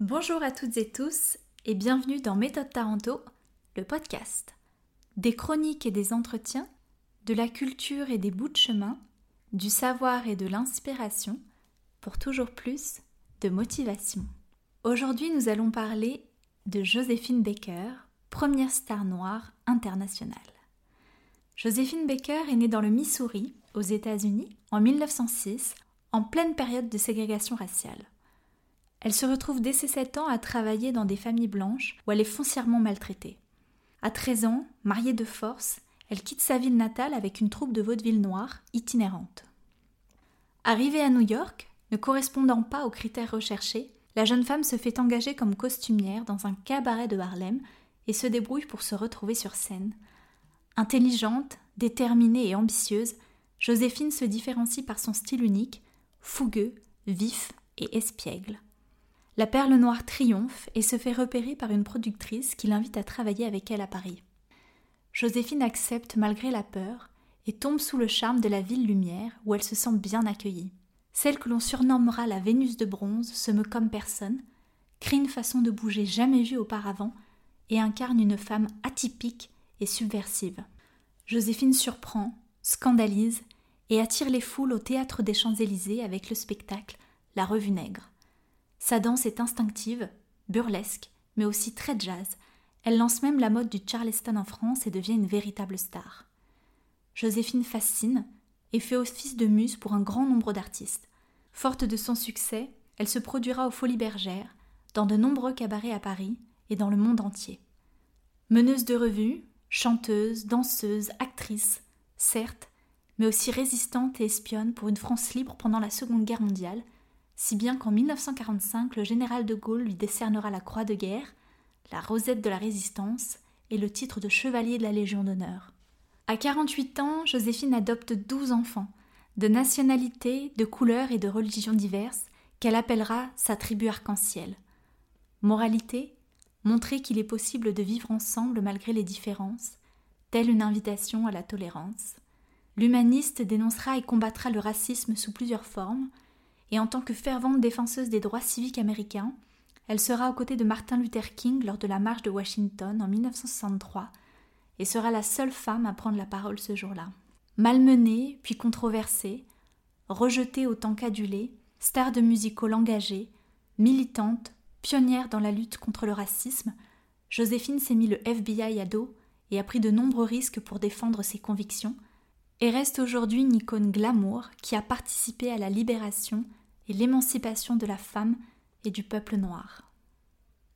Bonjour à toutes et tous et bienvenue dans Méthode Taranto, le podcast. Des chroniques et des entretiens, de la culture et des bouts de chemin, du savoir et de l'inspiration, pour toujours plus de motivation. Aujourd'hui, nous allons parler de Joséphine Baker, première star noire internationale. Joséphine Baker est née dans le Missouri, aux États-Unis, en 1906, en pleine période de ségrégation raciale. Elle se retrouve dès ses 7 ans à travailler dans des familles blanches où elle est foncièrement maltraitée. À 13 ans, mariée de force, elle quitte sa ville natale avec une troupe de vaudeville noire itinérante. Arrivée à New York, ne correspondant pas aux critères recherchés, la jeune femme se fait engager comme costumière dans un cabaret de Harlem et se débrouille pour se retrouver sur scène. Intelligente, déterminée et ambitieuse, Joséphine se différencie par son style unique, fougueux, vif et espiègle. La perle noire triomphe et se fait repérer par une productrice qui l'invite à travailler avec elle à Paris. Joséphine accepte malgré la peur et tombe sous le charme de la ville lumière où elle se sent bien accueillie. Celle que l'on surnommera la Vénus de bronze se meut comme personne, crée une façon de bouger jamais vue auparavant et incarne une femme atypique et subversive. Joséphine surprend, scandalise et attire les foules au théâtre des Champs-Élysées avec le spectacle La Revue Nègre. Sa danse est instinctive, burlesque, mais aussi très jazz. Elle lance même la mode du Charleston en France et devient une véritable star. Joséphine fascine et fait office de muse pour un grand nombre d'artistes. Forte de son succès, elle se produira aux Folies Bergères, dans de nombreux cabarets à Paris et dans le monde entier. Meneuse de revue, chanteuse, danseuse, actrice, certes, mais aussi résistante et espionne pour une France libre pendant la Seconde Guerre mondiale si bien qu'en 1945, le général de Gaulle lui décernera la Croix de guerre, la Rosette de la Résistance et le titre de chevalier de la Légion d'honneur. À 48 ans, Joséphine adopte 12 enfants, de nationalités, de couleurs et de religions diverses, qu'elle appellera sa tribu arc-en-ciel. Moralité montrer qu'il est possible de vivre ensemble malgré les différences, telle une invitation à la tolérance. L'humaniste dénoncera et combattra le racisme sous plusieurs formes, et en tant que fervente défenseuse des droits civiques américains, elle sera aux côtés de Martin Luther King lors de la marche de Washington en 1963 et sera la seule femme à prendre la parole ce jour-là. Malmenée, puis controversée, rejetée autant qu'adulée, star de musical engagée, militante, pionnière dans la lutte contre le racisme, Joséphine s'est mis le FBI à dos et a pris de nombreux risques pour défendre ses convictions, et reste aujourd'hui une icône glamour qui a participé à la libération et l'émancipation de la femme et du peuple noir.